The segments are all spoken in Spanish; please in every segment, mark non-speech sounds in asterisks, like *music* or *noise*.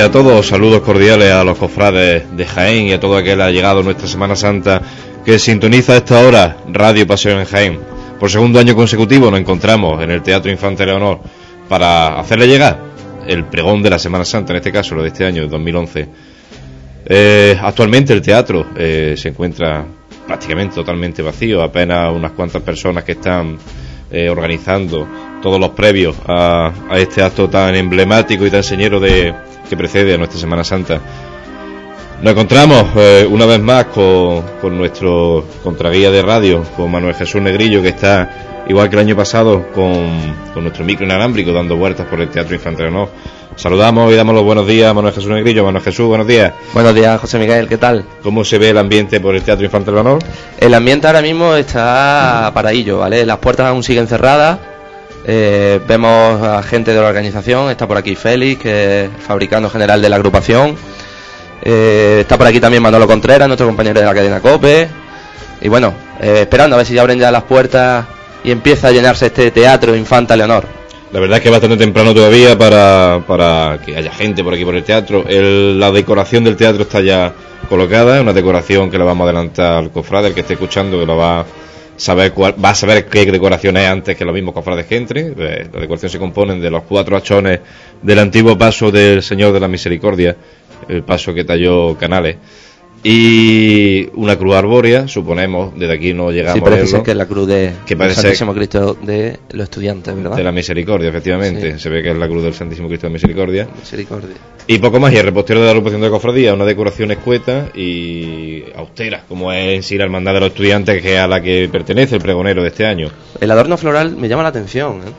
días a todos, saludos cordiales a los cofrades de Jaén y a todo aquel que ha llegado nuestra Semana Santa que sintoniza a esta hora Radio Pasión en Jaén. Por segundo año consecutivo nos encontramos en el Teatro Infante Leonor para hacerle llegar el pregón de la Semana Santa, en este caso lo de este año, 2011. Eh, actualmente el teatro eh, se encuentra prácticamente totalmente vacío, apenas unas cuantas personas que están eh, organizando todos los previos a, este acto tan emblemático y tan señero de, que precede a nuestra Semana Santa. Nos encontramos eh, una vez más con, con, nuestro contraguía de radio, con Manuel Jesús Negrillo, que está, igual que el año pasado, con, con nuestro micro inalámbrico dando vueltas por el Teatro Infantil ¿no? Saludamos y damos los buenos días a Manuel Jesús Negrillo. Manuel Jesús, buenos días. Buenos días, José Miguel, ¿qué tal? ¿Cómo se ve el ambiente por el Teatro Infantil Honor? El ambiente ahora mismo está paradillo, ¿vale? Las puertas aún siguen cerradas. Eh, vemos a gente de la organización, está por aquí Félix, que es fabricando general de la agrupación. Eh, está por aquí también Manolo Contreras, nuestro compañero de la cadena COPE. Y bueno, eh, esperando a ver si ya abren ya las puertas y empieza a llenarse este teatro Infanta Leonor. La verdad es que es bastante temprano todavía para, para que haya gente por aquí por el teatro. la decoración del teatro está ya colocada, una decoración que la vamos a adelantar al cofrade, el que esté escuchando, que lo va saber cuál, va a saber qué decoración es antes que los mismos cofrades que entre. Eh, la decoración se compone de los cuatro hachones del antiguo paso del Señor de la Misericordia, el paso que talló Canales y una cruz arbórea, suponemos, desde aquí no llegamos sí, parece que es la cruz de que parece Santísimo Cristo de los estudiantes, ¿verdad? De la Misericordia, efectivamente. Se ve que es la cruz del Santísimo Cristo de Misericordia. Misericordia. Y poco más, y el repostero de la agrupación de cofradía, una decoración escueta y austera, como es en sí la hermandad de los estudiantes, que es a la que pertenece el pregonero de este año. El adorno floral me llama la atención, ¿eh?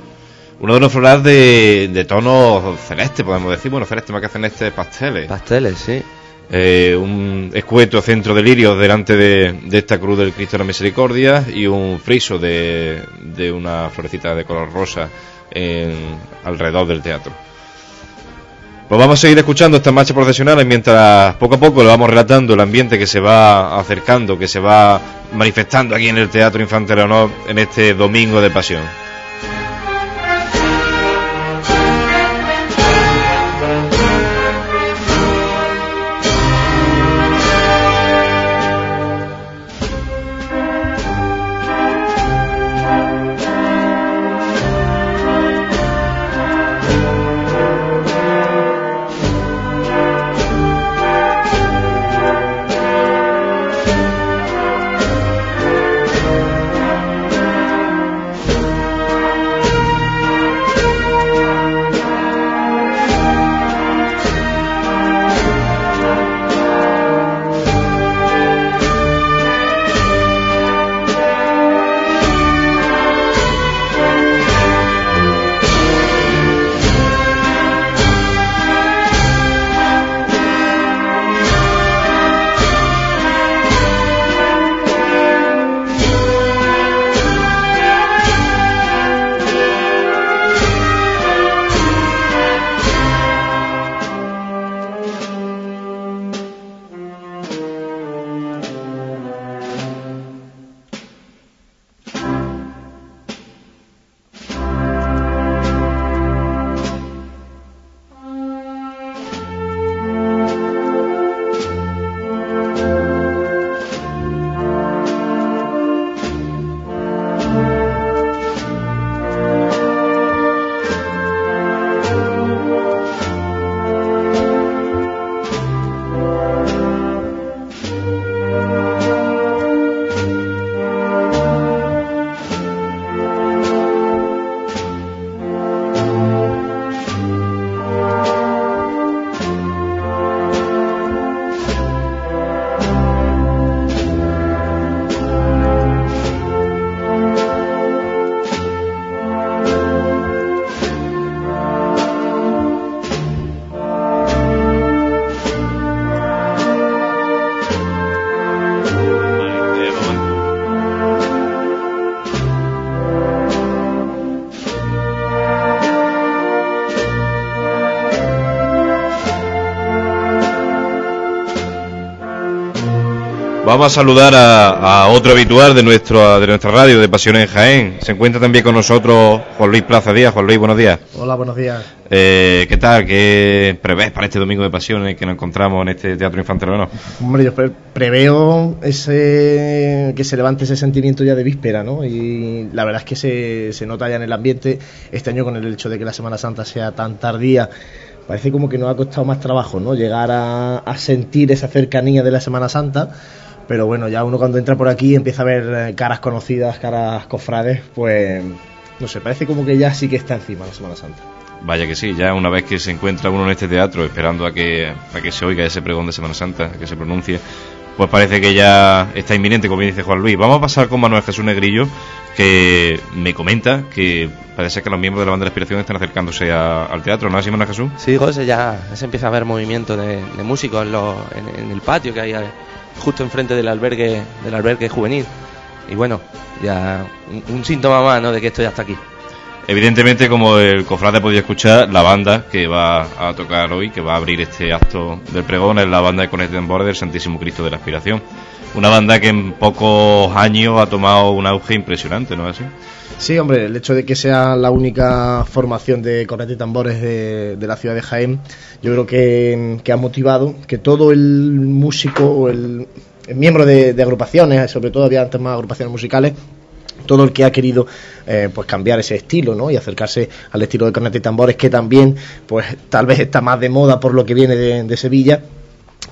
Un adorno floral de, de tono celeste, podemos decir. Bueno, celeste más que celeste, pasteles. Pasteles, sí. Eh, un escueto centro de lirios delante de, esta cruz del Cristo de la Misericordia y un friso de, una florecita de color rosa en, alrededor del teatro. Pues vamos a seguir escuchando estas marchas profesionales mientras poco a poco le vamos relatando el ambiente que se va acercando, que se va manifestando aquí en el Teatro Infante Leonor en este domingo de pasión. Vamos a saludar a, otro habitual de nuestro de nuestra radio de Pasiones en Jaén. Se encuentra también con nosotros Juan Luis Plaza Díaz. Juan Luis, buenos días. Hola, buenos días. Eh, ¿Qué tal? ¿Qué prevés para este domingo de Pasiones que nos encontramos en este Teatro Infantil no? Hombre, yo preveo ese que se levante ese sentimiento ya de víspera, ¿no? Y la verdad es que se, se nota ya en el ambiente este año con el hecho de que la Semana Santa sea tan tardía parece como que nos ha costado más trabajo, ¿no? Llegar a, a, sentir esa cercanía de la Semana Santa pero bueno, ya uno cuando entra por aquí empieza a ver eh, caras conocidas, caras cofrades, pues no sé, parece como que ya sí que está encima la Semana Santa. Vaya que sí, ya una vez que se encuentra uno en este teatro esperando a que, a que se oiga ese pregón de Semana Santa, que se pronuncie, pues parece que ya está inminente, como dice Juan Luis. Vamos a pasar con Manuel Jesús Negrillo, que me comenta que parece que los miembros de la banda de la inspiración están acercándose al teatro, ¿no es así, Manuel Jesús? Sí, José, ya se empieza a ver movimiento de, músicos en, en, el patio que hay justo enfrente del albergue, del albergue juvenil. Y bueno, ya un, síntoma más ¿no? de que esto ya está aquí. Evidentemente, como el cofrade podido escuchar, la banda que va a tocar hoy, que va a abrir este acto del pregón, es la banda de Connected Border del Santísimo Cristo de la Aspiración. Una banda que en pocos años ha tomado un auge impresionante, ¿no es así? Sí, hombre, el hecho de que sea la única formación de cornetas y tambores de, la ciudad de Jaén, yo creo que, ha motivado que todo el músico o el, miembro de, agrupaciones, sobre todo había antes más agrupaciones musicales, todo el que ha querido eh, pues cambiar ese estilo ¿no? y acercarse al estilo de cornetas y tambores que también pues tal vez está más de moda por lo que viene de Sevilla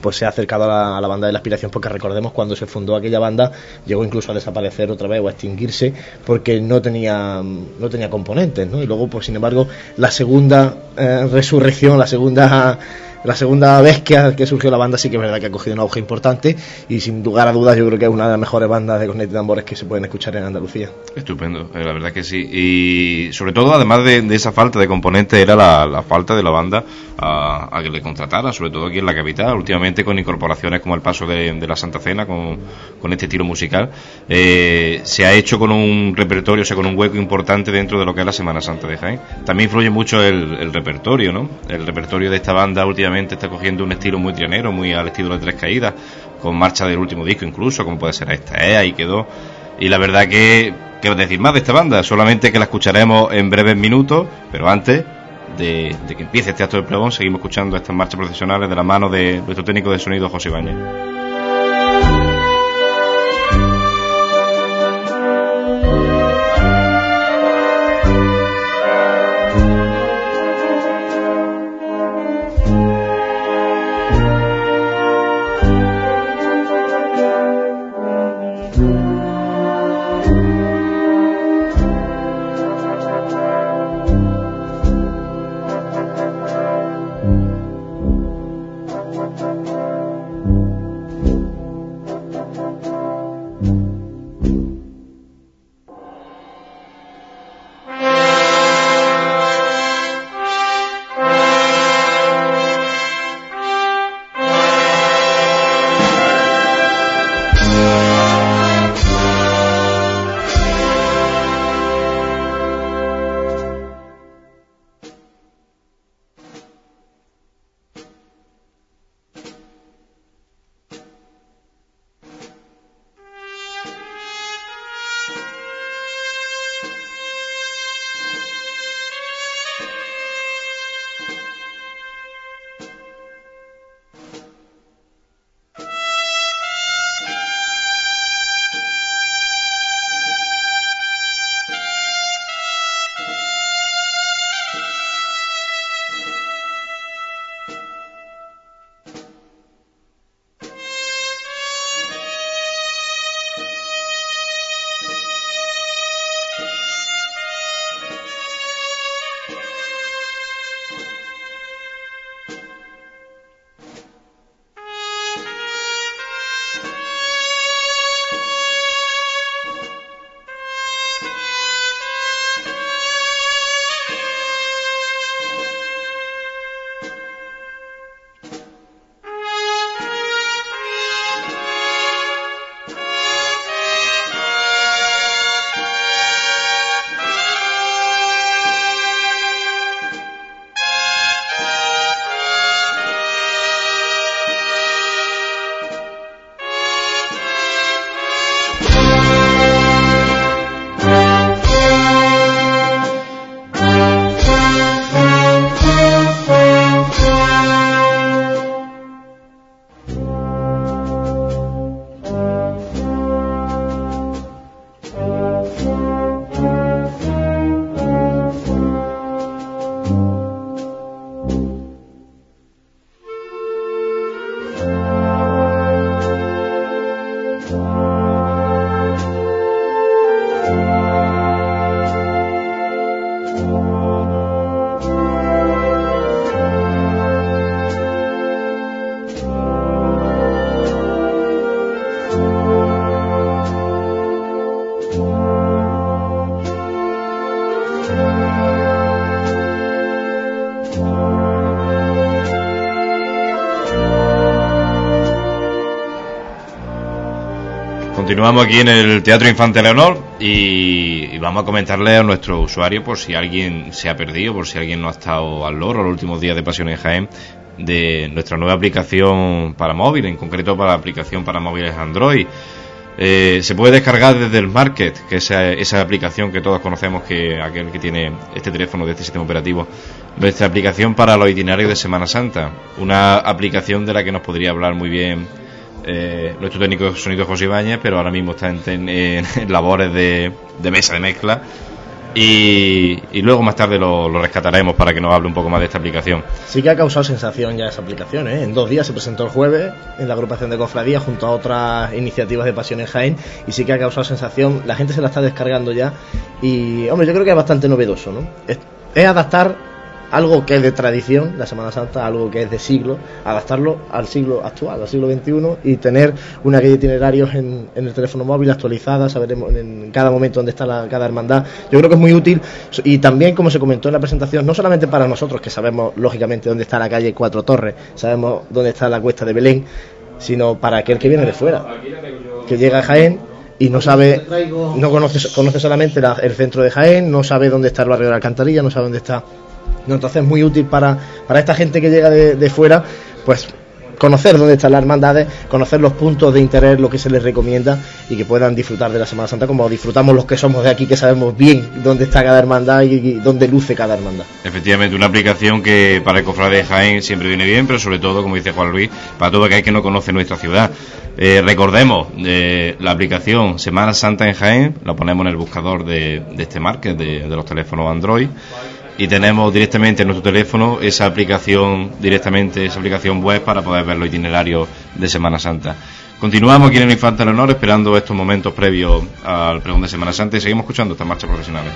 pues se ha acercado a la, banda de la aspiración porque recordemos cuando se fundó aquella banda llegó incluso a desaparecer otra vez o a extinguirse porque no tenía no tenía componentes ¿no? y luego pues sin embargo la segunda eh, resurrección la segunda la segunda vez que, que, surgió la banda sí que es verdad que ha cogido un auge importante y sin lugar a dudas yo creo que es una de las mejores bandas de cornet y tambores que se pueden escuchar en Andalucía. Estupendo, eh, la verdad que sí. Y sobre todo, además de, esa falta de componentes, era la, falta de la banda a, que le contratara, sobre todo aquí en la capital, últimamente con incorporaciones como el paso de, la Santa Cena, con, con este tiro musical, eh, se ha hecho con un repertorio, o sea, con un hueco importante dentro de lo que es la Semana Santa de Jaén. También influye mucho el, el repertorio, ¿no? El repertorio de esta banda últimamente está cogiendo un estilo muy trianero, muy al estilo de Tres Caídas, con marcha del último disco incluso, como puede ser esta, ¿eh? ahí quedó. Y la verdad que, ¿qué decir más de esta banda? Solamente que la escucharemos en breves minutos, pero antes de, que empiece este acto de pregón, seguimos escuchando estas marchas profesionales de la mano de nuestro técnico de sonido José Ibañez. Continuamos aquí en el Teatro Infante Leonor y, vamos a comentarle a nuestro usuario por si alguien se ha perdido, por si alguien no ha estado al loro los últimos días de Pasión en Jaén, de nuestra nueva aplicación para móvil, en concreto para la aplicación para móviles Android. Eh, se puede descargar desde el Market, que es esa, aplicación que todos conocemos, que aquel que tiene este teléfono de este sistema operativo, nuestra aplicación para los itinerarios de Semana Santa, una aplicación de la que nos podría hablar muy bien eh, nuestro técnico de sonido José Ibáñez, pero ahora mismo está en, *laughs* labores de, mesa de mezcla. Y, luego más tarde lo, rescataremos para que nos hable un poco más de esta aplicación. Sí que ha causado sensación ya esa aplicación. ¿eh? En dos días se presentó el jueves en la agrupación de Cofradía junto a otras iniciativas de Pasión en Jaén y sí que ha causado sensación. La gente se la está descargando ya y, hombre, yo creo que es bastante novedoso. ¿no? es adaptar algo que es de tradición, la Semana Santa, algo que es de siglo, adaptarlo al siglo actual, al siglo XXI y tener una guía de itinerarios en, el teléfono móvil actualizada, saber en cada momento dónde está la, cada hermandad. Yo creo que es muy útil y también, como se comentó en la presentación, no solamente para nosotros, que sabemos lógicamente dónde está la calle Cuatro Torres, sabemos dónde está la cuesta de Belén, sino para aquel que viene de fuera, que llega a Jaén y no sabe, no conoce, conoce solamente el centro de Jaén, no sabe dónde está el barrio de la Alcantarilla, no sabe dónde está entonces es muy útil para, para esta gente que llega de, fuera, pues conocer dónde están las hermandades, conocer los puntos de interés, lo que se les recomienda y que puedan disfrutar de la Semana Santa como disfrutamos los que somos de aquí, que sabemos bien dónde está cada hermandad y, dónde luce cada hermandad. Efectivamente, una aplicación que para el cofrade de Jaén siempre viene bien, pero sobre todo, como dice Juan Luis, para todo aquel que no conoce nuestra ciudad. Eh, recordemos, eh, la aplicación Semana Santa en Jaén, la ponemos en el buscador de, este market de los teléfonos Android y tenemos directamente en nuestro teléfono esa aplicación, directamente esa aplicación web para poder ver los itinerarios de Semana Santa. Continuamos aquí en el Infante del Honor esperando estos momentos previos al pregón de Semana Santa y seguimos escuchando estas marchas profesionales.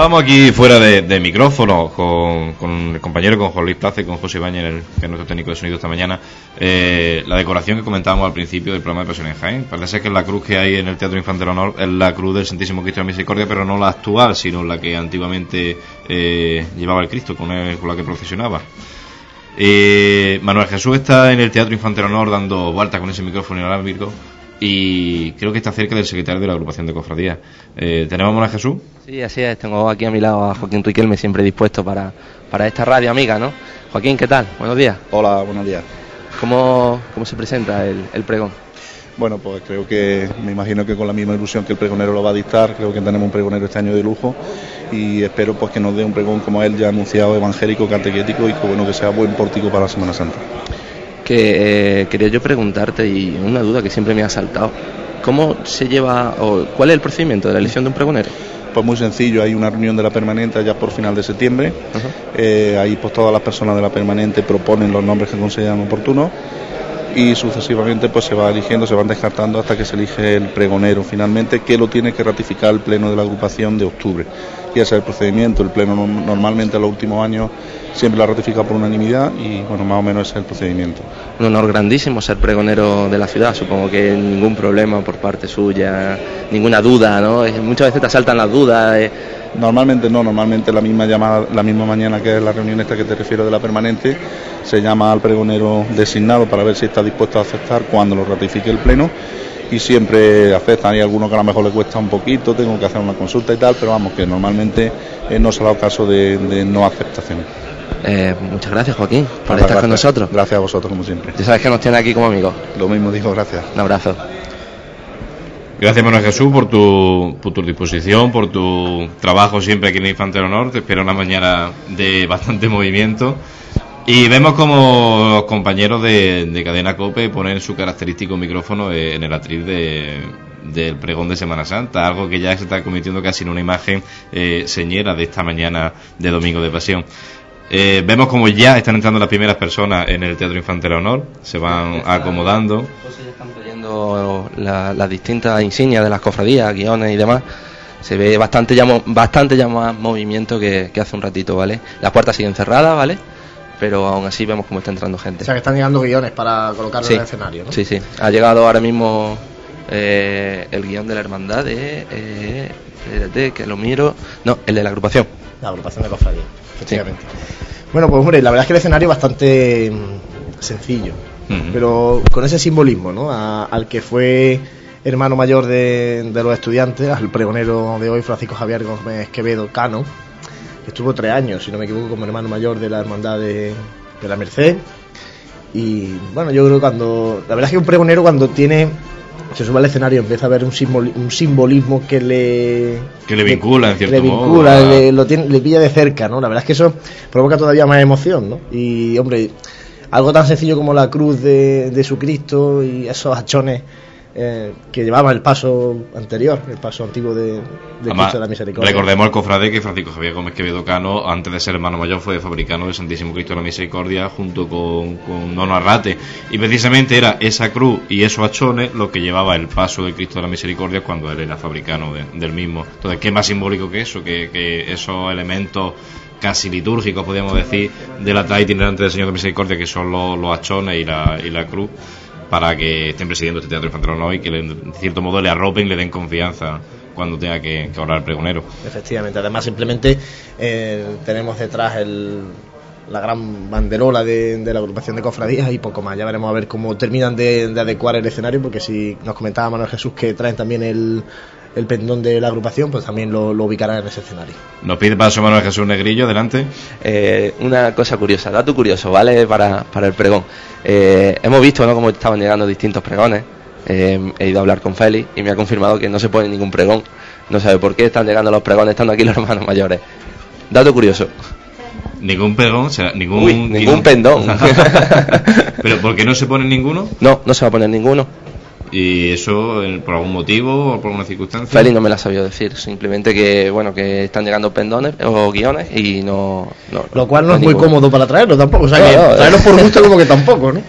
Estábamos aquí fuera de, micrófono con, el compañero, con Juan Luis Plaza y con José Bañer, que es nuestro técnico de sonido esta mañana, eh, la decoración que comentábamos al principio del programa de Pasión en Jaén. Parece que la cruz que hay en el Teatro Infantil Honor es la cruz del Santísimo Cristo de Misericordia, pero no la actual, sino la que antiguamente eh, llevaba el Cristo, con, con la que procesionaba. Eh, Manuel Jesús está en el Teatro Infantil Honor dando vueltas con ese micrófono inalámbrico y creo que está cerca del secretario de la agrupación de cofradías. Eh, ¿Tenemos a Manuel Jesús? Sí, así es. Tengo aquí a mi lado a Joaquín Riquelme, siempre dispuesto para, para esta radio amiga, ¿no? Joaquín, ¿qué tal? Buenos días. Hola, buenos días. ¿Cómo, cómo se presenta el, el pregón? Bueno, pues creo que me imagino que con la misma ilusión que el pregonero lo va a dictar, creo que tenemos un pregonero este año de lujo y espero pues que nos dé un pregón como él ya anunciado, evangélico, catequético y que bueno que sea buen pórtico para la Semana Santa. Que eh, quería yo preguntarte y una duda que siempre me ha saltado, ¿cómo se lleva o cuál es el procedimiento de la elección de un pregonero? Pues muy sencillo, hay una reunión de la permanente ya por final de septiembre, eh, ahí pues todas las personas de la permanente proponen los nombres que consideran oportunos y sucesivamente pues se va eligiendo, se van descartando hasta que se elige el pregonero finalmente, que lo tiene que ratificar el pleno de la agrupación de octubre. Y ese es el procedimiento, el pleno normalmente en los últimos años siempre la ratifica por unanimidad y bueno, más o menos ese es el procedimiento. Un honor grandísimo ser pregonero de la ciudad, supongo que ningún problema por parte suya, ninguna duda, ¿no? Muchas veces te asaltan las dudas. Eh. Normalmente no, normalmente la misma llamada, la misma mañana que es la reunión esta que te refiero de la permanente, se llama al pregonero designado para ver si está dispuesto a aceptar cuando lo ratifique el pleno y siempre aceptan. Hay algunos que a lo mejor le cuesta un poquito, tengo que hacer una consulta y tal, pero vamos, que normalmente eh, no se ha dado caso de, no aceptación. Eh, muchas gracias, Joaquín, por estar con nosotros. Gracias a vosotros, como siempre. Ya sabes que nos tiene aquí como amigos. Lo mismo digo, gracias. Un abrazo. Gracias, Manuel Jesús, por tu, por tu disposición, por tu trabajo siempre aquí en el Infante Honor. Te espero una mañana de bastante movimiento. Y vemos como los compañeros de, Cadena Cope ponen su característico micrófono en el atril del pregón de Semana Santa, algo que ya se está convirtiendo casi en una imagen eh, señera de esta mañana de Domingo de Pasión. Eh, vemos como ya están entrando las primeras personas en el Teatro Infantera Honor, se van acomodando. ya están trayendo las distintas insignias de las cofradías, guiones y demás. Se ve bastante ya, bastante ya más movimiento que, que hace un ratito, ¿vale? Las puertas siguen cerradas, ¿vale? pero aún así vemos cómo está entrando gente. O sea, que están llegando guiones para colocarlo en el escenario, ¿no? Sí, sí. Ha llegado ahora mismo eh, el guion de la hermandad de... Eh, que lo miro... No, el de la agrupación. La agrupación de cofradía, efectivamente. Bueno, pues hombre, la verdad es que el escenario es bastante mm, sencillo, pero con ese simbolismo, ¿no? al que fue hermano mayor de, de, los estudiantes, al pregonero de hoy, Francisco Javier Gómez Quevedo Cano, estuvo tres años, si no me equivoco, como hermano mayor de la hermandad de, la Merced. Y bueno, yo creo que cuando. La verdad es que un pregonero, cuando tiene. Se sube al escenario, empieza a ver un, un simbolismo que le. Que le vincula, en cierto le vincula, Le, lo tiene, le pilla de cerca, ¿no? La verdad es que eso provoca todavía más emoción, ¿no? Y, hombre, algo tan sencillo como la cruz de, de su Cristo y esos hachones eh, que llevaba el paso anterior, el paso antiguo de, de Cristo de la Misericordia. Recordemos al cofrade que Francisco Javier Gómez Quevedo Cano, antes de ser hermano mayor, fue fabricano del Santísimo Cristo de la Misericordia junto con, con Nono Arrate. Y precisamente era esa cruz y esos hachones lo que llevaba el paso de Cristo de la Misericordia cuando él era fabricano del mismo. Entonces, ¿qué más simbólico que eso? Que, esos elementos casi litúrgicos, podríamos decir, de la talla itinerante del Señor de Misericordia, que son los, los hachones y la, y la cruz para que estén presidiendo este teatro infantil y que en cierto modo le arropen le den confianza cuando tenga que, que el pregonero. Efectivamente, además simplemente eh, tenemos detrás el, la gran banderola de, la agrupación de cofradías y poco más. Ya veremos a ver cómo terminan de, adecuar el escenario, porque si nos comentaba Manuel Jesús que traen también el, el pendón de la agrupación, pues también lo, lo, ubicarán en ese escenario. Nos pide paso Manuel Jesús Negrillo, adelante. Eh, una cosa curiosa, dato curioso, ¿vale? Para, para el pregón. Eh, hemos visto ¿no? cómo estaban llegando distintos pregones. Eh, he ido a hablar con Félix y me ha confirmado que no se pone ningún pregón. No sabe por qué están llegando los pregones, estando aquí los hermanos mayores. Dato curioso. Ningún pregón, o sea, ningún. ningún pendón. *laughs* ¿Pero por qué no se pone ninguno? No, no se va a poner ninguno. ¿Y eso por algún motivo o por alguna circunstancia? Félix no me la sabía decir, simplemente que bueno que están llegando pendones o guiones y no... Lo cual no, es muy cómodo para traerlo tampoco, o sea que traerlos por gusto como que *laughs* tampoco, ¿no?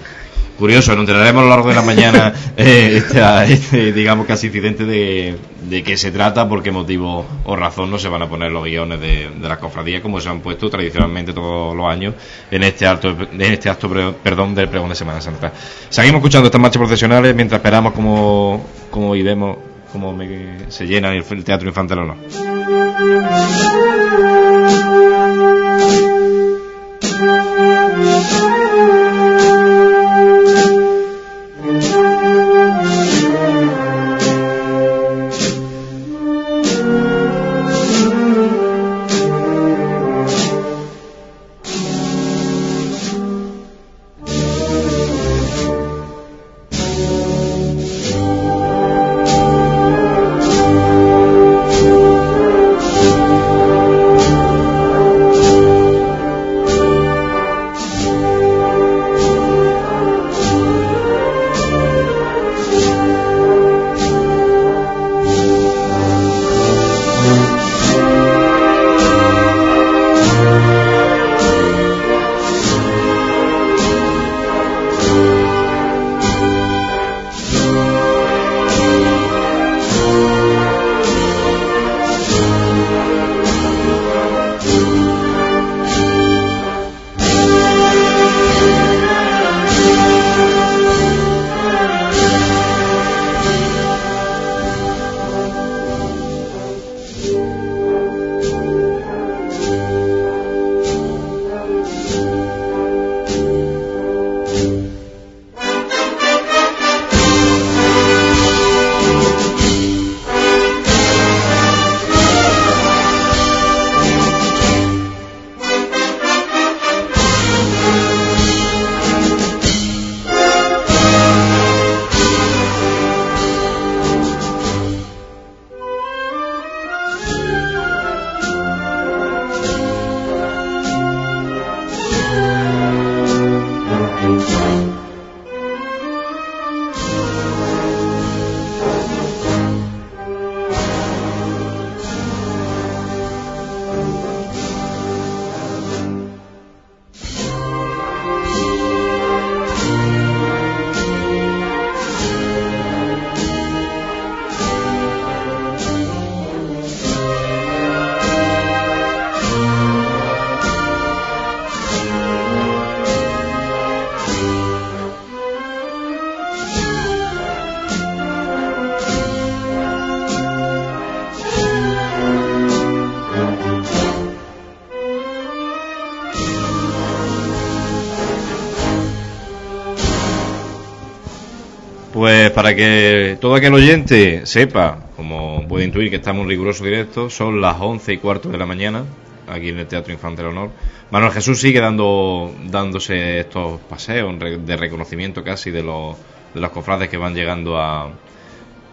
Curioso, nos enteraremos a lo largo de la mañana, *laughs* eh, este, digamos, casi incidente de, qué se trata, por qué motivo o razón no se van a poner los guiones de, de las cofradías como se han puesto tradicionalmente todos los años en este acto, en este acto perdón, del pregón de Semana Santa. Seguimos escuchando estas marchas profesionales mientras esperamos como, como y vemos cómo se llena el, Teatro Infantil o no. Para que todo aquel oyente sepa, como puede intuir que estamos en riguroso directo, son las once y cuarto de la mañana, aquí en el Teatro Infante del Honor. Manuel Jesús sigue dando, dándose estos paseos de reconocimiento casi de los, de los cofrades que van llegando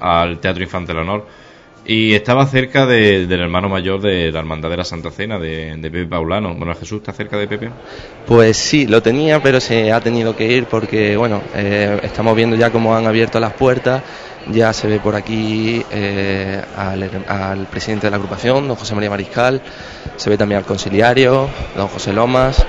al Teatro Infante del Honor. Y estaba cerca del hermano mayor de la Hermandad de la Santa Cena, de, Pepe Paulano. Bueno, Jesús, ¿está cerca de Pepe? Pues sí, lo tenía, pero se ha tenido que ir porque, bueno, eh, estamos viendo ya cómo han abierto las puertas. Ya se ve por aquí eh, al, presidente de la agrupación, don José María Mariscal. Se ve también al conciliario, don José Lomas.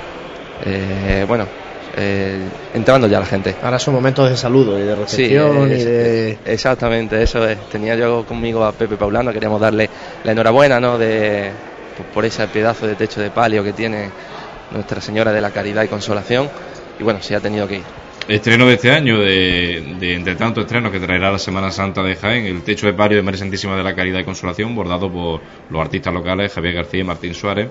Eh, bueno, eh, entrando ya la gente. Ahora son momentos de saludo y de recepción y de... Exactamente, eso es. Tenía yo conmigo a Pepe Paulano, queríamos darle la enhorabuena ¿no? de, por ese pedazo de techo de palio que tiene Nuestra Señora de la Caridad y Consolación. Y bueno, se ha tenido que ir. Estreno de este año, de, de entre tanto estreno que traerá la Semana Santa de Jaén, el techo de palio de María Santísima de la Caridad y Consolación, bordado por los artistas locales Javier García y Martín Suárez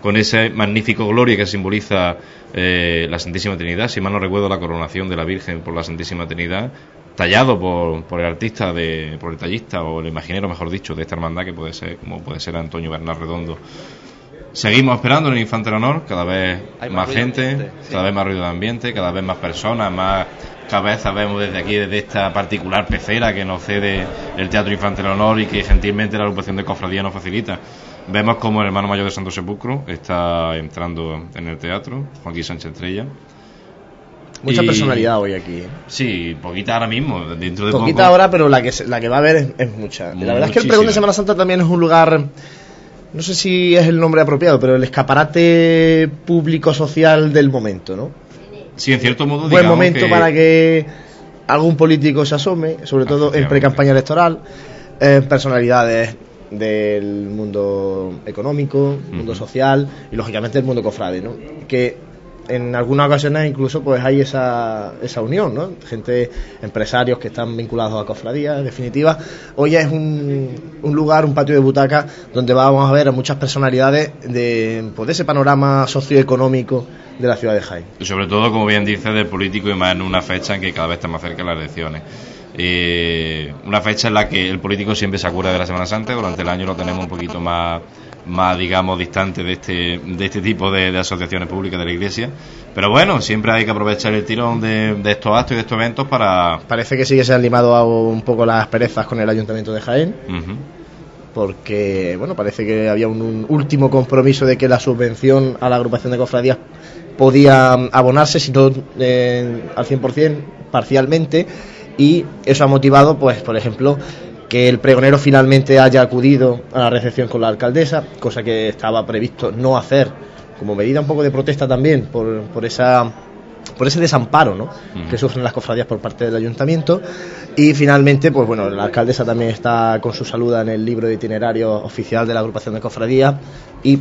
con ese magnífico gloria que simboliza eh, la Santísima Trinidad, si mal no recuerdo la coronación de la Virgen por la Santísima Trinidad, tallado por, por el artista, de, por el tallista o el imaginero, mejor dicho, de esta hermandad que puede ser, como puede ser Antonio Bernal Redondo. Seguimos esperando en el Infante del Honor, cada vez más, gente, cada vez más ruido de ambiente, cada vez más personas, más cabezas vemos desde aquí, desde esta particular pecera que nos cede el Teatro Infante del Honor y que gentilmente la agrupación de cofradía nos facilita. Vemos como el hermano mayor de Santo Sepulcro está entrando en el teatro, Joaquín Sánchez Estrella. Mucha personalidad hoy aquí. ¿eh? Sí, poquita ahora mismo, dentro de Poquita ahora, pero la que, la que va a haber es, mucha. La verdad es que el pregón de Semana Santa también es un lugar, no sé si es el nombre apropiado, pero el escaparate público social del momento, ¿no? Sí, en cierto modo, buen momento que- para que algún político se asome, sobre todo en pre-campaña electoral, eh, personalidades del mundo económico, mundo social y lógicamente el mundo cofrade, ¿no? Que en algunas ocasiones incluso pues hay esa, esa unión, ¿no? Gente, empresarios que están vinculados a cofradías, en definitiva. Hoy es un, un lugar, un patio de butaca donde vamos a ver a muchas personalidades de, pues, de ese panorama socioeconómico de la ciudad de Jaén. Y sobre todo, como bien dice, del político y más en una fecha en que cada vez está más cerca las elecciones. Eh, una fecha en la que el político siempre se acuerda de la Semana Santa, durante el año lo tenemos un poquito más, más digamos, distante de este, de este tipo de, de asociaciones públicas de la Iglesia. Pero bueno, siempre hay que aprovechar el tirón de, de estos actos y de estos eventos para... Parece que sí que se han limado un poco las perezas con el Ayuntamiento de Jaén, porque bueno, parece que había un, un último compromiso de que la subvención a la agrupación de cofradías podía abonarse, si no eh, al 100%, parcialmente, y eso ha motivado, pues, por ejemplo, que el pregonero finalmente haya acudido a la recepción con la alcaldesa, cosa que estaba previsto no hacer, como medida un poco de protesta también por, por esa por ese desamparo ¿no? Que sufren las cofradías por parte del ayuntamiento y finalmente pues bueno la alcaldesa también está con su saluda en el libro de itinerario oficial de la agrupación de cofradías y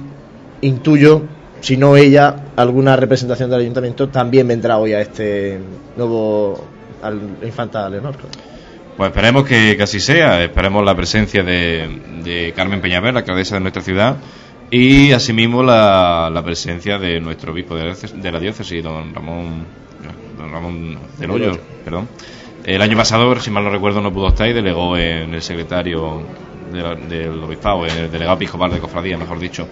intuyo si no ella alguna representación del ayuntamiento también vendrá hoy a este nuevo al infanta Leonor Pues esperemos que, que así sea, esperemos la presencia de, de Carmen Peñaver, la alcaldesa de nuestra ciudad, y asimismo la, la presencia de nuestro obispo de la, diócesis- de la diócesis, don Ramón, don Ramón del Hoyo, perdón. El año pasado, si mal no recuerdo, no pudo estar y delegó en el secretario de la- del obispado, en el delegado episcopal de cofradía, mejor dicho.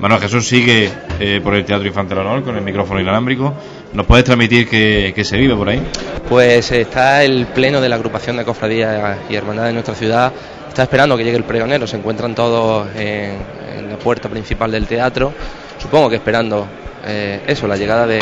Manuel Jesús sigue eh, por el Teatro Infante del Honor con el micrófono inalámbrico. ¿Nos puedes transmitir que, que se vive por ahí? Pues está el pleno de la agrupación de cofradías y hermandades de nuestra ciudad. Está esperando que llegue el pregonero. Se encuentran todos en, en la puerta principal del teatro. Supongo que esperando eh, eso, la llegada de,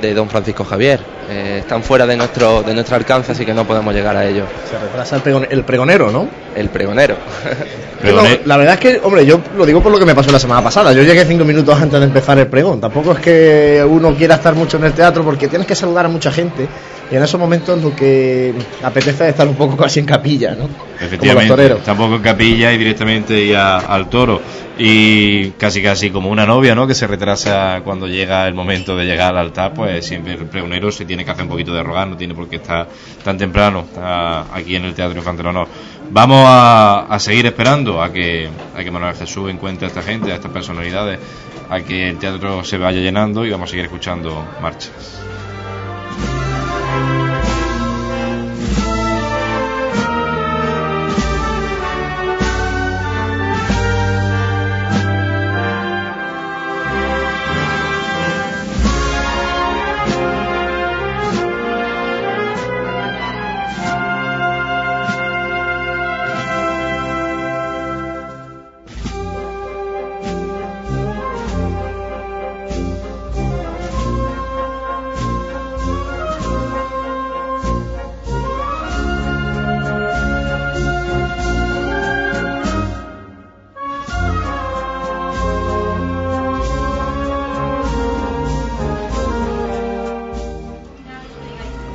de don Francisco Javier. Eh, están fuera de nuestro, de nuestro alcance, así que no podemos llegar a ellos. se retrasa el, pregon- el pregonero ¿no? El pregonero. *laughs* La verdad es que, hombre, yo lo digo por lo que me pasó la semana pasada. Yo llegué cinco minutos antes de empezar el pregón. Tampoco es que uno quiera estar mucho en el teatro porque tienes que saludar a mucha gente. Y en esos momentos lo que apetece es estar un poco casi en capilla, ¿no? Como los Efectivamente, tampoco en capilla y directamente ya al toro. Y casi casi como una novia, ¿no? Que se retrasa cuando llega el momento de llegar al altar, pues siempre el pregonero se tiene que hacer un poquito de rogar, no tiene por qué estar tan temprano está aquí en el Teatro Infante del Honor. Vamos a, a seguir esperando a que, a que Manuel Jesús encuentre a esta gente, a estas personalidades, a que el teatro se vaya llenando y vamos a seguir escuchando marchas.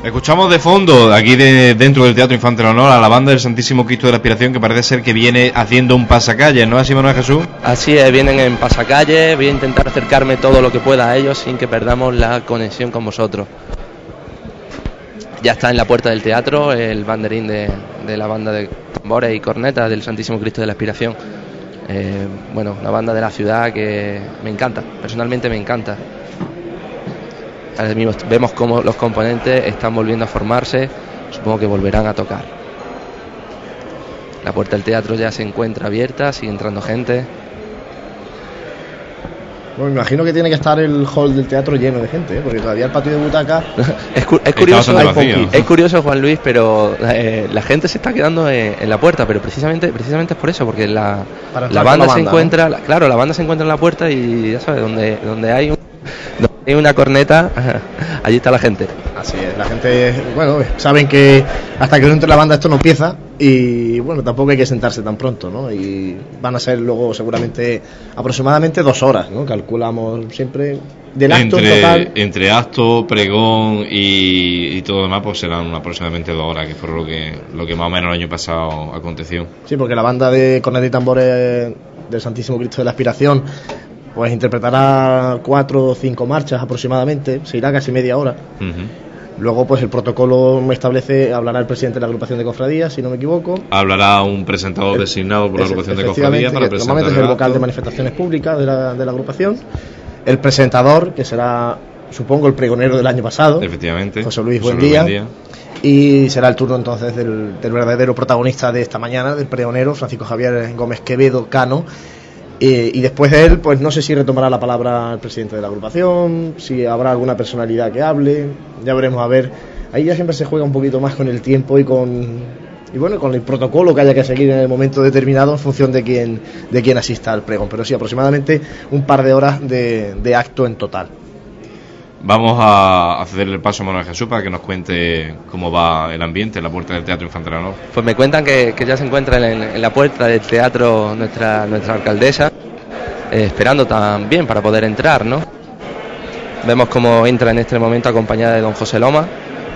Escuchamos de fondo, aquí de, dentro del Teatro Infante del Honor, a la banda del Santísimo Cristo de la Aspiración, que parece ser que viene haciendo un pasacalle, ¿no es así, Manuel Jesús? Así es, vienen en pasacalle. Voy a intentar acercarme todo lo que pueda a ellos sin que perdamos la conexión con vosotros. Ya está en la puerta del teatro el banderín de, la banda de tambores y cornetas del Santísimo Cristo de la Aspiración. Eh, bueno, una banda de la ciudad que me encanta, personalmente me encanta. Ahora mismo vemos cómo los componentes están volviendo a formarse, supongo que volverán a tocar. La puerta del teatro ya se encuentra abierta, sigue entrando gente. Bueno, me imagino que tiene que estar el hall del teatro lleno de gente, ¿eh? porque todavía el patio de butaca. *laughs* Es, cu- es curioso, es curioso, Juan Luis, pero eh, la gente se está quedando en, en la puerta, pero precisamente precisamente es por eso, porque la, la banda se encuentra, la- claro, la banda se encuentra en la puerta y ya sabes, donde, donde hay un- donde hay una corneta, *laughs* allí está la gente. Así es, la gente, bueno, saben que hasta que no entre la banda esto no empieza y bueno, tampoco hay que sentarse tan pronto, ¿no? Y van a ser luego seguramente aproximadamente dos horas, ¿no? Calculamos siempre del acto entre, total. Entre acto, pregón y, y, todo lo demás, pues serán aproximadamente dos horas, que fue lo que, lo que más o menos el año pasado aconteció. Sí, porque la banda de cornet y tambores del Santísimo Cristo de la Aspiración pues interpretará cuatro o cinco marchas aproximadamente, se irá casi media hora. Uh -huh. Luego, pues el protocolo me establece, hablará el presidente de la agrupación de cofradías, si no me equivoco. Hablará un presentador designado por la agrupación de cofradías para presentar. Normalmente es el vocal de manifestaciones públicas de la, de la agrupación. El presentador, que será, supongo, el pregonero del año pasado. Efectivamente. José Luis, buen, día. buen día. Y será el turno entonces del, del, verdadero protagonista de esta mañana, del pregonero, Francisco Javier Gómez Quevedo Cano. Eh, y después de él, pues no sé si retomará la palabra el presidente de la agrupación, si habrá alguna personalidad que hable, ya veremos a ver. Ahí ya siempre se juega un poquito más con el tiempo y con y bueno, con el protocolo que haya que seguir en el momento determinado en función de quién de quién asista al pregón, pero sí aproximadamente un par de horas de, de acto en total. Vamos a cederle el paso a Manuel Jesús para que nos cuente cómo va el ambiente en la puerta del Teatro Infante Leonor. Pues me cuentan que, que ya se encuentra en, en, la puerta del teatro nuestra, nuestra alcaldesa, eh, esperando también para poder entrar, ¿no? Vemos cómo entra en este momento acompañada de don José Loma,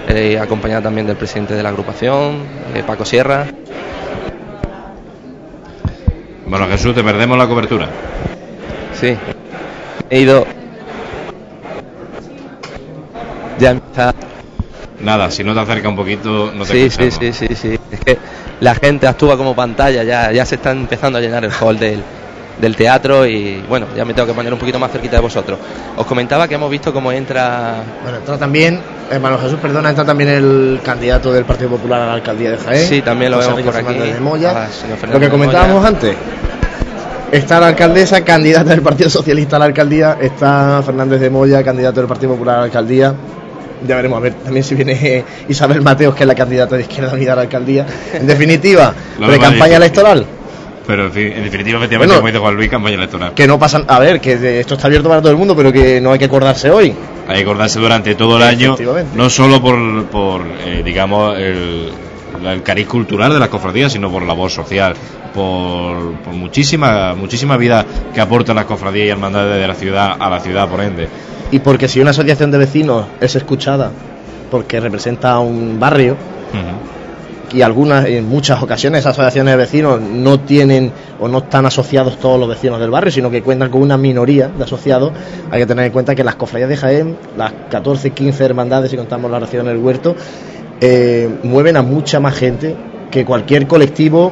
eh, acompañada también del presidente de la agrupación, eh, Paco Sierra. Bueno, Jesús, te perdemos la cobertura. Sí, he ido ya empieza. Nada, si no te acerca un poquito, no te sí, sí, sí, sí, sí. Es que la gente actúa como pantalla, ya, ya se está empezando a llenar el hall del, del teatro y bueno, ya me tengo que poner un poquito más cerquita de vosotros. Os comentaba que hemos visto cómo entra. Bueno, entra también, hermano Jesús, perdona, entra también el candidato del Partido Popular a la alcaldía de Jaén. Sí, también lo vemos por aquí. De Moya. Ah, lo que comentábamos antes. Está la alcaldesa, candidata del Partido Socialista a la alcaldía. Está Fernández de Moya, candidato del Partido Popular a la alcaldía ya veremos a ver también si viene *laughs* Isabel Mateos, que es la candidata de Izquierda Unida a la alcaldía. En definitiva, *laughs* pre-campaña electoral. Pero en, fin, en definitiva, efectivamente, bueno, como dice Juan Luis, campaña electoral. Que no pasan. A ver, que esto está abierto para todo el mundo, pero que no hay que acordarse hoy. Hay que acordarse durante todo el año, no solo por, por eh, digamos, el, el cariz cultural de las cofradías, sino por labor social, por, por, muchísima muchísima vida que aportan las cofradías y hermandades de la ciudad a la ciudad, por ende. Y porque si una asociación de vecinos es escuchada porque representa un barrio, uh -huh. y algunas, en muchas ocasiones, esas asociaciones de vecinos no tienen o no están asociados todos los vecinos del barrio, sino que cuentan con una minoría de asociados, hay que tener en cuenta que las cofradías de Jaén, las 14, 15 hermandades, si contamos la oración en el huerto, eh, mueven a mucha más gente que cualquier colectivo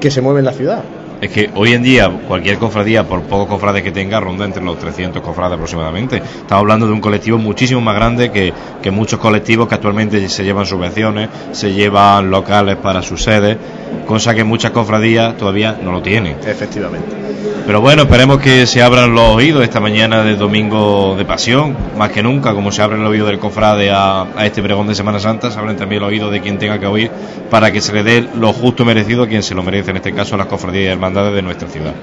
que se mueve en la ciudad. Es que hoy en día cualquier cofradía, por pocos cofrades que tenga, ronda entre los 300 cofrades aproximadamente. Estamos hablando de un colectivo muchísimo más grande que, que muchos colectivos que actualmente se llevan subvenciones, se llevan locales para sus sedes, cosa que muchas cofradías todavía no lo tienen. Efectivamente. Pero bueno, esperemos que se abran los oídos esta mañana de domingo de pasión, más que nunca, como se abre el oído del cofrade a, a este pregón de Semana Santa, se abren también el oído de quien tenga que oír para que se le dé lo justo merecido a quien se lo merece, en este caso a las cofradías y hermandades de nuestra ciudad.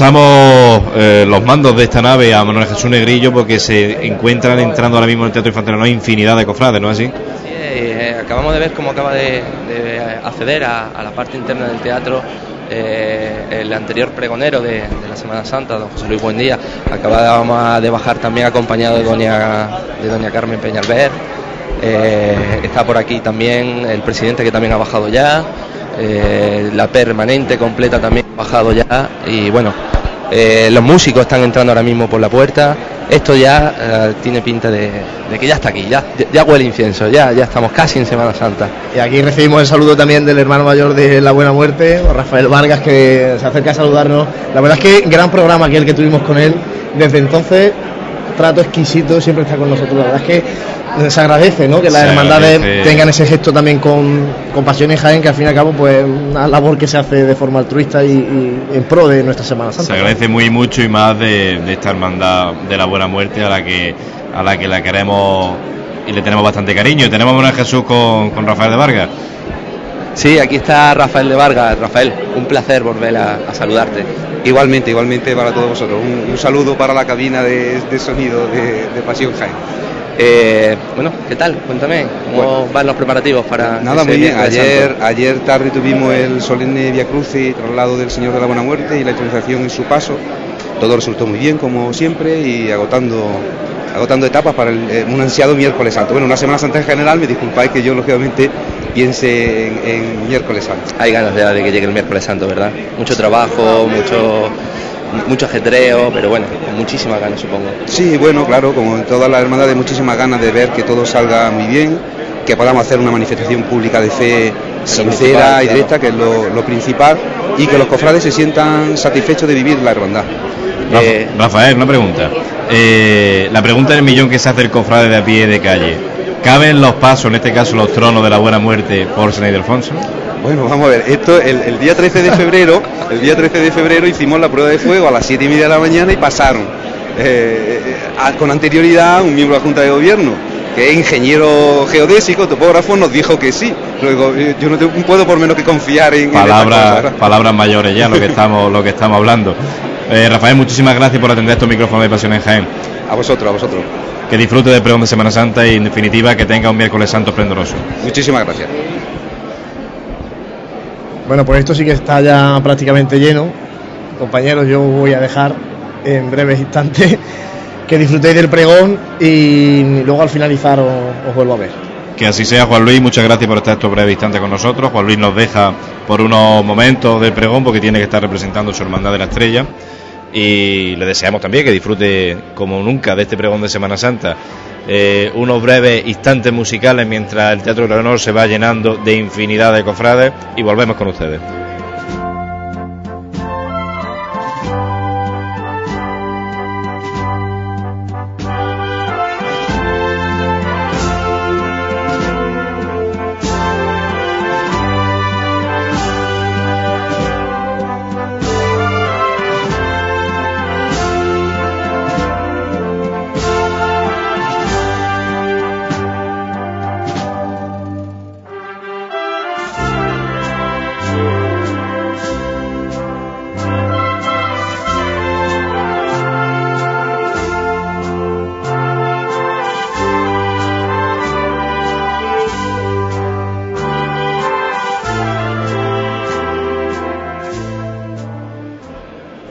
Pasamos eh, los mandos de esta nave a Manuel Jesús Negrillo porque se encuentran entrando ahora mismo en el Teatro Infantil no infinidad de cofrades, ¿no es así? Sí, eh, acabamos de ver cómo acaba de, acceder a, la parte interna del teatro eh, el anterior pregonero de, la Semana Santa, don José Luis Buendía, acaba de bajar también acompañado de doña, de doña Carmen Peñalver. Eh, está por aquí también el presidente que también ha bajado ya, eh, la permanente completa también ha bajado ya y bueno, los músicos están entrando ahora mismo por la puerta, esto ya eh, tiene pinta de, que ya está aquí, ya, ya huele incienso, ya, ya estamos casi en Semana Santa. Y aquí recibimos el saludo también del hermano mayor de La Buena Muerte, Rafael Vargas, que se acerca a saludarnos. La verdad es que gran programa aquel que tuvimos con él. Desde entonces, trato exquisito, siempre está con nosotros. La verdad es que se agradece ¿no? que las hermandades tengan ese gesto también con, con Pasión y Jaén, que al fin y al cabo pues una labor que se hace de forma altruista y, en pro de nuestra Semana Santa. Se agradece muy mucho y más de, esta hermandad de la buena muerte a la que a la que la queremos y le tenemos bastante cariño. Tenemos a Jesús con, con Rafael de Vargas. Sí, aquí está Rafael de Vargas. Rafael, un placer volver a, saludarte. Igualmente, igualmente para todos vosotros. Un, saludo para la cabina de, sonido de, de Pasión Jaén. Eh, bueno, ¿qué tal? Cuéntame, ¿cómo van los preparativos para.? Nada, muy bien. Ayer, ayer tarde tuvimos el solemne Via Crucis lado del Señor de la Buena Muerte y la introducción en su paso. Todo resultó muy bien, como siempre, y agotando agotando etapas para eh, un ansiado miércoles santo. Bueno, una Semana Santa en general, me disculpáis que yo, lógicamente, piense en, miércoles santo. Hay ganas de, de que llegue el miércoles santo, ¿verdad? Mucho trabajo, mucho mucho ajedreo, pero bueno, con muchísimas ganas supongo. Sí, bueno, claro, como en todas las hermandades, muchísimas ganas de ver que todo salga muy bien, que podamos hacer una manifestación pública de fe sincera y directa, que es lo, principal, y que los cofrades se sientan satisfechos de vivir la hermandad. Eh, Rafael, una pregunta. Eh, la pregunta del millón que se hace el cofrade de a pie de calle. ¿Caben los pasos, en este caso los tronos de la buena muerte, por San Ildefonso? Bueno, vamos a ver, esto el, día 13 de febrero, el día 13 de febrero hicimos la prueba de fuego a las 7 y media de la mañana y pasaron. Eh, eh, con anterioridad un miembro de la Junta de Gobierno, que es ingeniero geodésico, topógrafo, nos dijo que sí. Luego, yo no puedo por menos que confiar en... Palabras, palabras mayores ya, lo que estamos, lo que estamos hablando. Rafael, muchísimas gracias por atender estos micrófonos de Pasión en Jaén. A vosotros, a vosotros. Que disfrute del pregón de Semana Santa y en definitiva que tenga un miércoles santo esplendoroso. Muchísimas gracias. Bueno, pues esto sí que está ya prácticamente lleno. Compañeros, yo voy a dejar en breves instantes *laughs* que disfrutéis del pregón y luego al finalizar os, vuelvo a ver. Que así sea, Juan Luis. Muchas gracias por estar estos breves instantes con nosotros. Juan Luis nos deja por unos momentos del pregón porque tiene que estar representando su hermandad de la estrella. Y le deseamos también que disfrute como nunca de este pregón de Semana Santa eh, unos breves instantes musicales mientras el Teatro Honor se va llenando de infinidad de cofrades y volvemos con ustedes.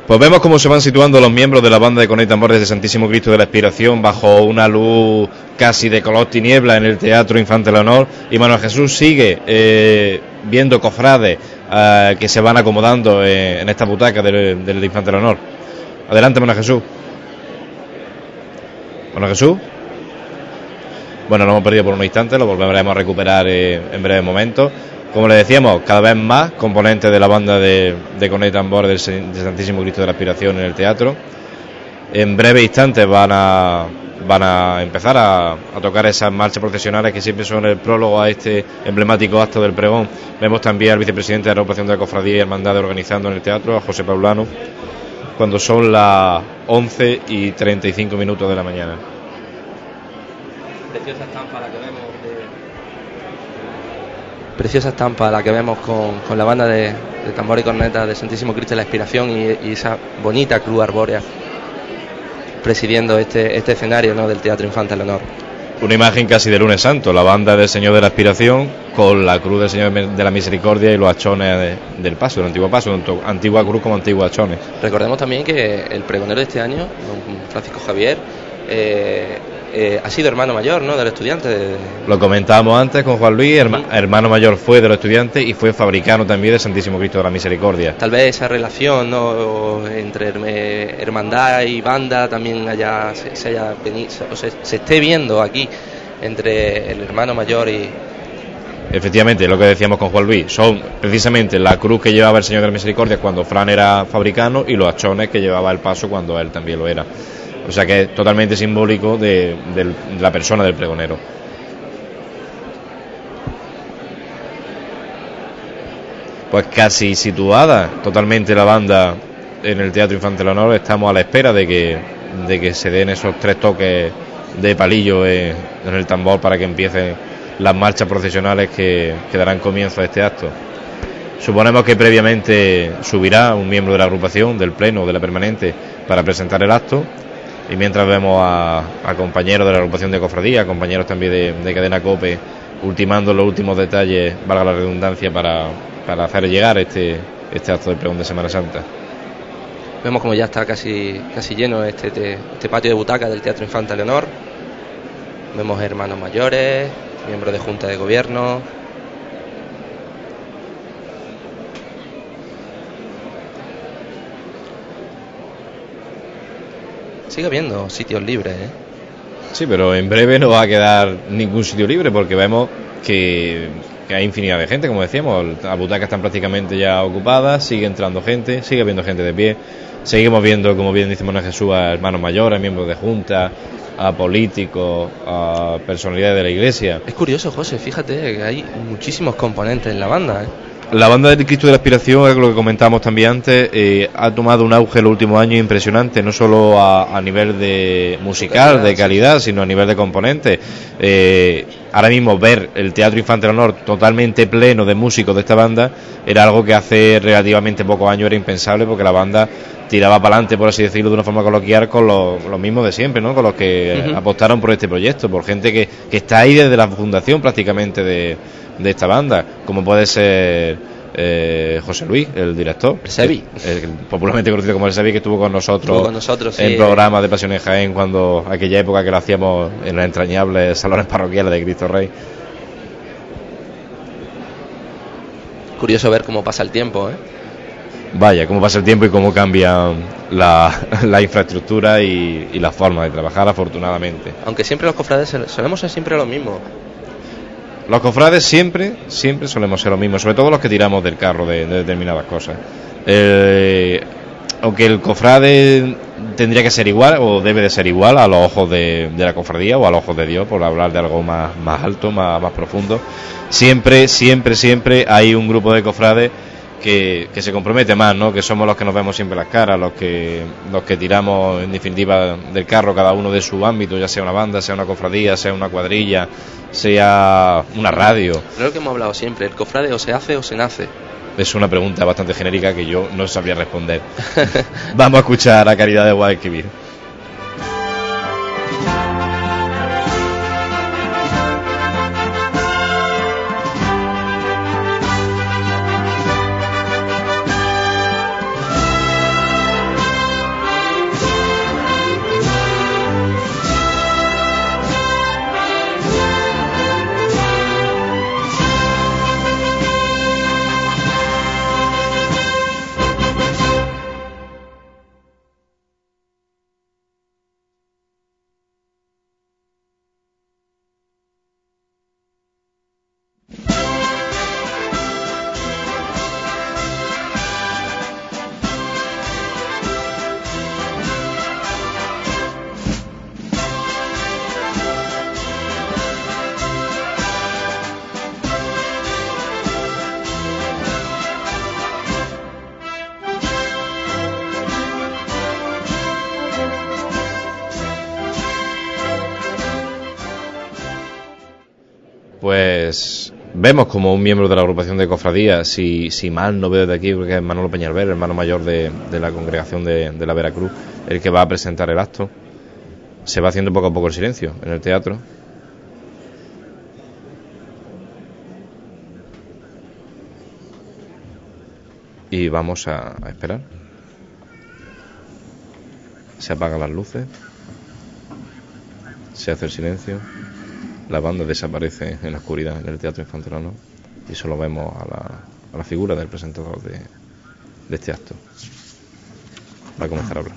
Pues vemos cómo se van situando los miembros de la banda de Coney Tambores de Santísimo Cristo de la Expiración bajo una luz casi de color tiniebla en el Teatro Infante Leonor y Manuel Jesús sigue eh, viendo cofrades eh, que se van acomodando eh, en esta butaca del, del Infante Leonor. Adelante, Manuel Jesús. Manuel Jesús. Bueno, lo hemos perdido por un instante, lo volveremos a recuperar en breve momento. Como le decíamos, cada vez más componentes de la banda de, de Conet Tambor del Santísimo Cristo de la Aspiración en el teatro. En breve instante van a, van a empezar a, tocar esas marchas profesionales que siempre son el prólogo a este emblemático acto del pregón. Vemos también al vicepresidente de la agrupación de la Cofradía y Hermandad organizando en el teatro, a José Paulano, cuando son las 11 y 35 minutos de la mañana. Preciosa estampa la que vemos preciosa estampa la que vemos con, la banda de, tambor y corneta de Santísimo Cristo de la Inspiración y, esa bonita cruz arbórea presidiendo este, este escenario ¿no? del Teatro Infante Leonor. una imagen casi de lunes santo, la banda del Señor de la Aspiración con la cruz del Señor de la Misericordia y los achones del paso, del antiguo paso, tanto antigua cruz como antiguos achones. Recordemos también que el pregonero de este año, don Francisco Javier, eh, eh, ha sido hermano mayor, ¿no? Del estudiante. Lo comentábamos antes con Juan Luis, hermano mayor fue de los estudiantes y fue fabricano también del Santísimo Cristo de la Misericordia. Tal vez esa relación, ¿no? Entre hermandad y banda también haya, se, haya o se esté viendo aquí entre el hermano mayor y, Efectivamente, lo que decíamos con Juan Luis, son precisamente la cruz que llevaba el Señor de la Misericordia cuando Fran era fabricano y los achones que llevaba el paso cuando él también lo era. O sea que es totalmente simbólico de, la persona del pregonero. Pues casi situada totalmente la banda en el Teatro Infantil Honor, estamos a la espera de que, se den esos tres toques de palillo en, el tambor para que empiecen las marchas procesionales que, que darán comienzo a este acto. Suponemos que previamente subirá un miembro de la agrupación, del Pleno, de la Permanente, para presentar el acto y mientras vemos a, compañeros de la agrupación de cofradía, compañeros también de, cadena COPE, ultimando los últimos detalles, valga la redundancia, para, hacer llegar este, este acto de pregón de Semana Santa. Vemos como ya está casi, casi lleno este, este, este patio de butaca del Teatro Infanta Leonor. Vemos hermanos mayores, miembros de Junta de Gobierno, sigue habiendo sitios libres, ¿eh? Sí, pero en breve no va a quedar ningún sitio libre porque vemos que, hay infinidad de gente, como decíamos, las butacas están prácticamente ya ocupadas, sigue entrando gente, sigue habiendo gente de pie, seguimos viendo, como bien dice Mona Jesús, a hermanos mayores, miembros de junta, a políticos, a personalidades de la iglesia. Es curioso, José, fíjate que hay muchísimos componentes en la banda, ¿eh? La banda del Cristo de la Aspiración, es lo que comentábamos también antes, eh, ha tomado un auge en los últimos años impresionante, no solo a, nivel de musical, de calidad, sino a nivel de componentes. Eh, ahora mismo ver el Teatro Infante Honor totalmente pleno de músicos de esta banda era algo que hace relativamente pocos años era impensable porque la banda tiraba para adelante, por así decirlo, de una forma coloquial con los, mismos de siempre, ¿no? con los que apostaron por este proyecto, por gente que, que está ahí desde la fundación prácticamente de de esta banda, como puede ser eh, José Luis, el director, Sebi, popularmente conocido como el Sebi, que estuvo con nosotros, con nosotros en programa de Pasión en Jaén, cuando aquella época que lo hacíamos en los entrañables salones parroquiales de Cristo Rey. Curioso ver cómo pasa el tiempo, ¿eh? Vaya, cómo pasa el tiempo y cómo cambia la, *laughs* infraestructura y, y, la forma de trabajar, afortunadamente. Aunque siempre los cofrades solemos ser siempre lo mismo. Los cofrades siempre, siempre solemos ser lo mismo, sobre todo los que tiramos del carro de, determinadas cosas. Eh, aunque el cofrade tendría que ser igual o debe de ser igual a los ojos de, la cofradía o a los ojos de Dios, por hablar de algo más, más alto, más, más profundo, siempre, siempre, siempre hay un grupo de cofrades que, se compromete más, ¿no? Que somos los que nos vemos siempre las caras, los que, los que tiramos en definitiva del carro, cada uno de su ámbito, ya sea una banda, sea una cofradía, sea una cuadrilla, sea una radio. Creo que hemos hablado siempre, ¿el cofrade o se hace o se nace? Es una pregunta bastante genérica que yo no sabría responder. *laughs* Vamos a escuchar a Caridad de Guadalquivir. vemos como un miembro de la agrupación de cofradías, si, si mal no veo de aquí, porque es Manolo Peñalver, hermano mayor de, de la congregación de, de, la Veracruz, el que va a presentar el acto. Se va haciendo poco a poco el silencio en el teatro. Y vamos a esperar. Se apagan las luces. Se hace el silencio la banda desaparece en la oscuridad en el Teatro Infantilano y solo vemos a la, figura del presentador de, de este acto. Va a comenzar a hablar.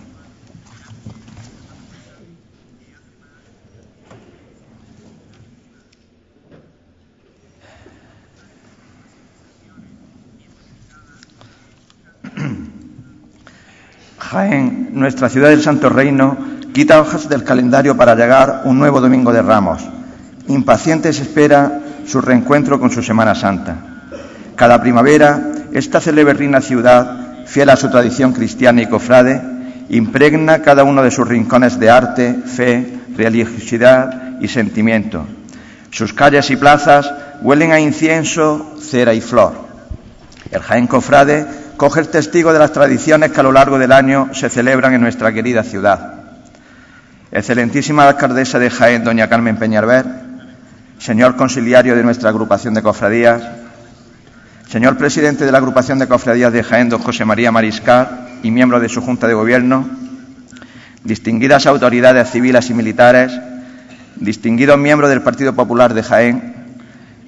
Jaén, nuestra ciudad del Santo Reino, quita hojas del calendario para llegar un nuevo domingo de Ramos. Impaciente se espera su reencuentro con su Semana Santa. Cada primavera, esta celebrina ciudad, fiel a su tradición cristiana y cofrade, impregna cada uno de sus rincones de arte, fe, religiosidad y sentimiento. Sus calles y plazas huelen a incienso, cera y flor. El Jaén Cofrade coge el testigo de las tradiciones que a lo largo del año se celebran en nuestra querida ciudad. Excelentísima alcaldesa de Jaén, doña Carmen Peñalver, señor conciliario de nuestra agrupación de cofradías, señor presidente de la agrupación de cofradías de Jaén, don José María Mariscal, y miembro de su Junta de Gobierno, distinguidas autoridades civiles y militares, distinguidos miembros del Partido Popular de Jaén,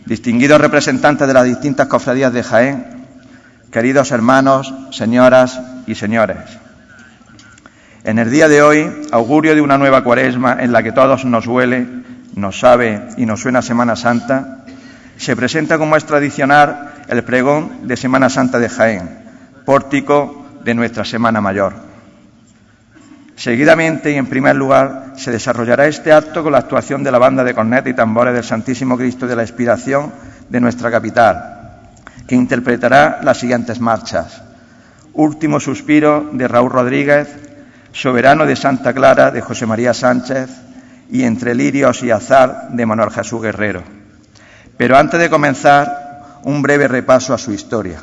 distinguidos representantes de las distintas cofradías de Jaén, queridos hermanos, señoras y señores. En el día de hoy, augurio de una nueva cuaresma en la que todos nos huele, nos sabe y nos suena Semana Santa, se presenta como es tradicional el pregón de Semana Santa de Jaén, pórtico de nuestra Semana Mayor. Seguidamente y en primer lugar se desarrollará este acto con la actuación de la banda de cornet y tambores del Santísimo Cristo de la Expiración de nuestra capital, que interpretará las siguientes marchas. Último suspiro de Raúl Rodríguez, Soberano de Santa Clara de José María Sánchez y Entre lirios y azar de Manuel Jesús Guerrero. Pero antes de comenzar, un breve repaso a su historia.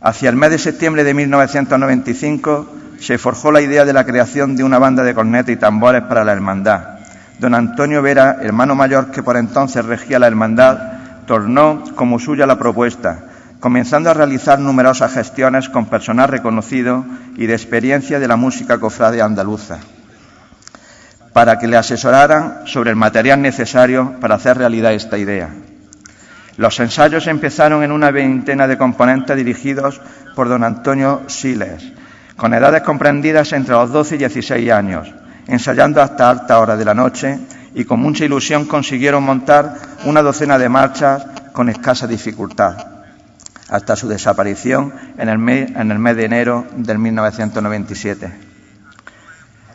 Hacia el mes de septiembre de 1995 se forjó la idea de la creación de una banda de cornetas y tambores para la hermandad. Don Antonio Vera, hermano mayor que por entonces regía la hermandad, tornó como suya la propuesta, comenzando a realizar numerosas gestiones con personal reconocido y de experiencia de la música cofrade andaluza, para que le asesoraran sobre el material necesario para hacer realidad esta idea. Los ensayos empezaron en una veintena de componentes dirigidos por don Antonio Siles, con edades comprendidas entre los 12 y 16 años, ensayando hasta alta hora de la noche y con mucha ilusión consiguieron montar una docena de marchas con escasa dificultad, hasta su desaparición en el mes, en el mes de enero del 1997.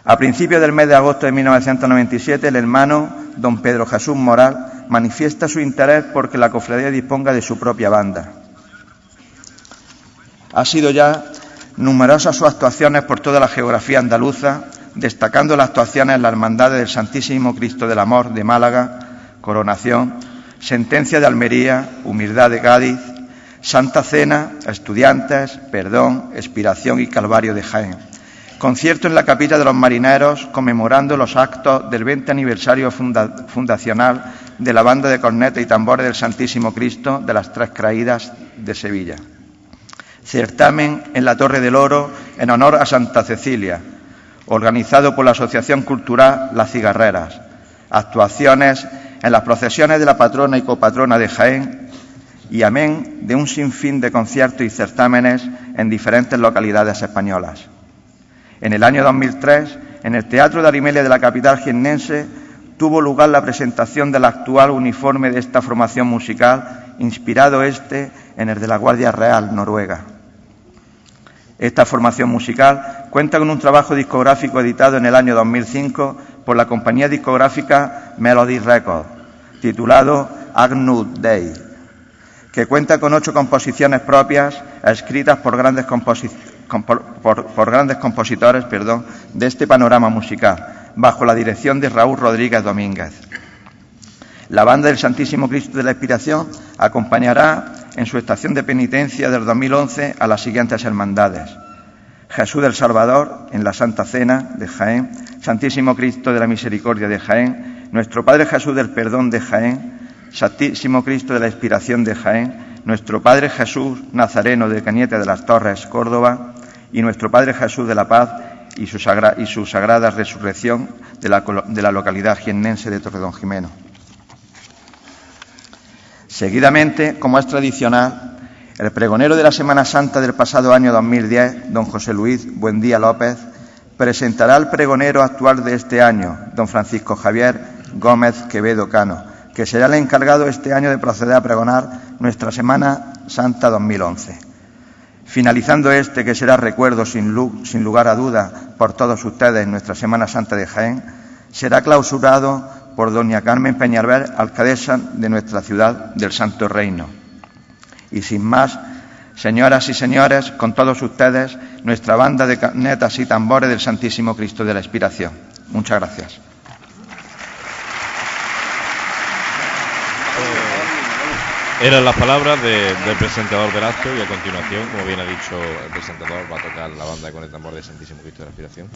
A principios del mes de agosto de 1997, el hermano don Pedro Jesús Moral manifiesta su interés porque la cofradía disponga de su propia banda. Ha sido ya numerosas sus actuaciones por toda la geografía andaluza, destacando las actuaciones en la Hermandad del Santísimo Cristo del Amor de Málaga, Coronación, Sentencia de Almería, Humildad de Cádiz, Santa Cena, Estudiantes, Perdón, Expiración y Calvario de Jaén. Concierto en la Capilla de los Marineros conmemorando los actos del 20 aniversario funda fundacional de la banda de corneta y tambores del Santísimo Cristo de las Tres Caídas de Sevilla. Certamen en la Torre del Oro en honor a Santa Cecilia, organizado por la Asociación Cultural Las Cigarreras. Actuaciones en las procesiones de la patrona y copatrona de Jaén y amén de un sinfín de conciertos y certámenes en diferentes localidades españolas. En el año 2003, en el Teatro de Arimelia de la capital jiennense, tuvo lugar la presentación del actual uniforme de esta formación musical, inspirado este en el de la Guardia Real Noruega. Esta formación musical cuenta con un trabajo discográfico editado en el año 2005 por la compañía discográfica Melody Records, titulado Agnus Day, que cuenta con ocho composiciones propias escritas por grandes grandes compositores de este panorama musical, bajo la dirección de Raúl Rodríguez Domínguez. La banda del Santísimo Cristo de la Expiración acompañará en su estación de penitencia del 2011 a las siguientes hermandades. Jesús del Salvador en la Santa Cena de Jaén, Santísimo Cristo de la Misericordia de Jaén, Nuestro Padre Jesús del Perdón de Jaén, Santísimo Cristo de la Expiración de Jaén, nuestro Padre Jesús Nazareno de Cañete de las Torres, Córdoba, y nuestro Padre Jesús de la Paz y su, sagrada resurrección de la, de la localidad jiennense de Torredón Jimeno. Seguidamente, como es tradicional, el pregonero de la Semana Santa del pasado año 2010, don José Luis Buendía López, presentará al pregonero actual de este año, don Francisco Javier Gómez Quevedo Cano, que será el encargado este año de proceder a pregonar nuestra Semana Santa 2011. Finalizando este, que será recuerdo sin, lugar a duda por todos ustedes en nuestra Semana Santa de Jaén, será clausurado por doña Carmen Peñalver, alcaldesa de nuestra ciudad del Santo Reino. Y sin más, señoras y señores, con todos ustedes, nuestra banda de netas y tambores del Santísimo Cristo de la Expiración. Muchas gracias. Eran las palabras del presentador del acto y a continuación, como bien ha dicho el presentador, va a tocar la banda con el tambor del Santísimo Cristo de la Expiración.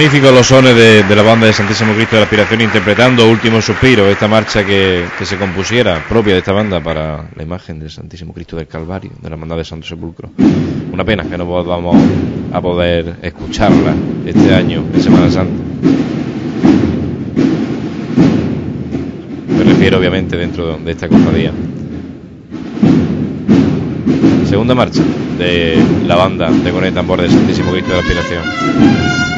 Magníficos los sones de, la banda de Santísimo Cristo de la Aspiración interpretando Último Suspiro, esta marcha que, se compusiera propia de esta banda para la imagen del Santísimo Cristo del Calvario, de la Hermandad de Santo Sepulcro. Una pena que no vamos a poder escucharla este año en Semana Santa. Me refiero obviamente dentro de esta cofradía. Segunda marcha de la banda de Coneta Tambor del Santísimo Cristo de la Aspiración.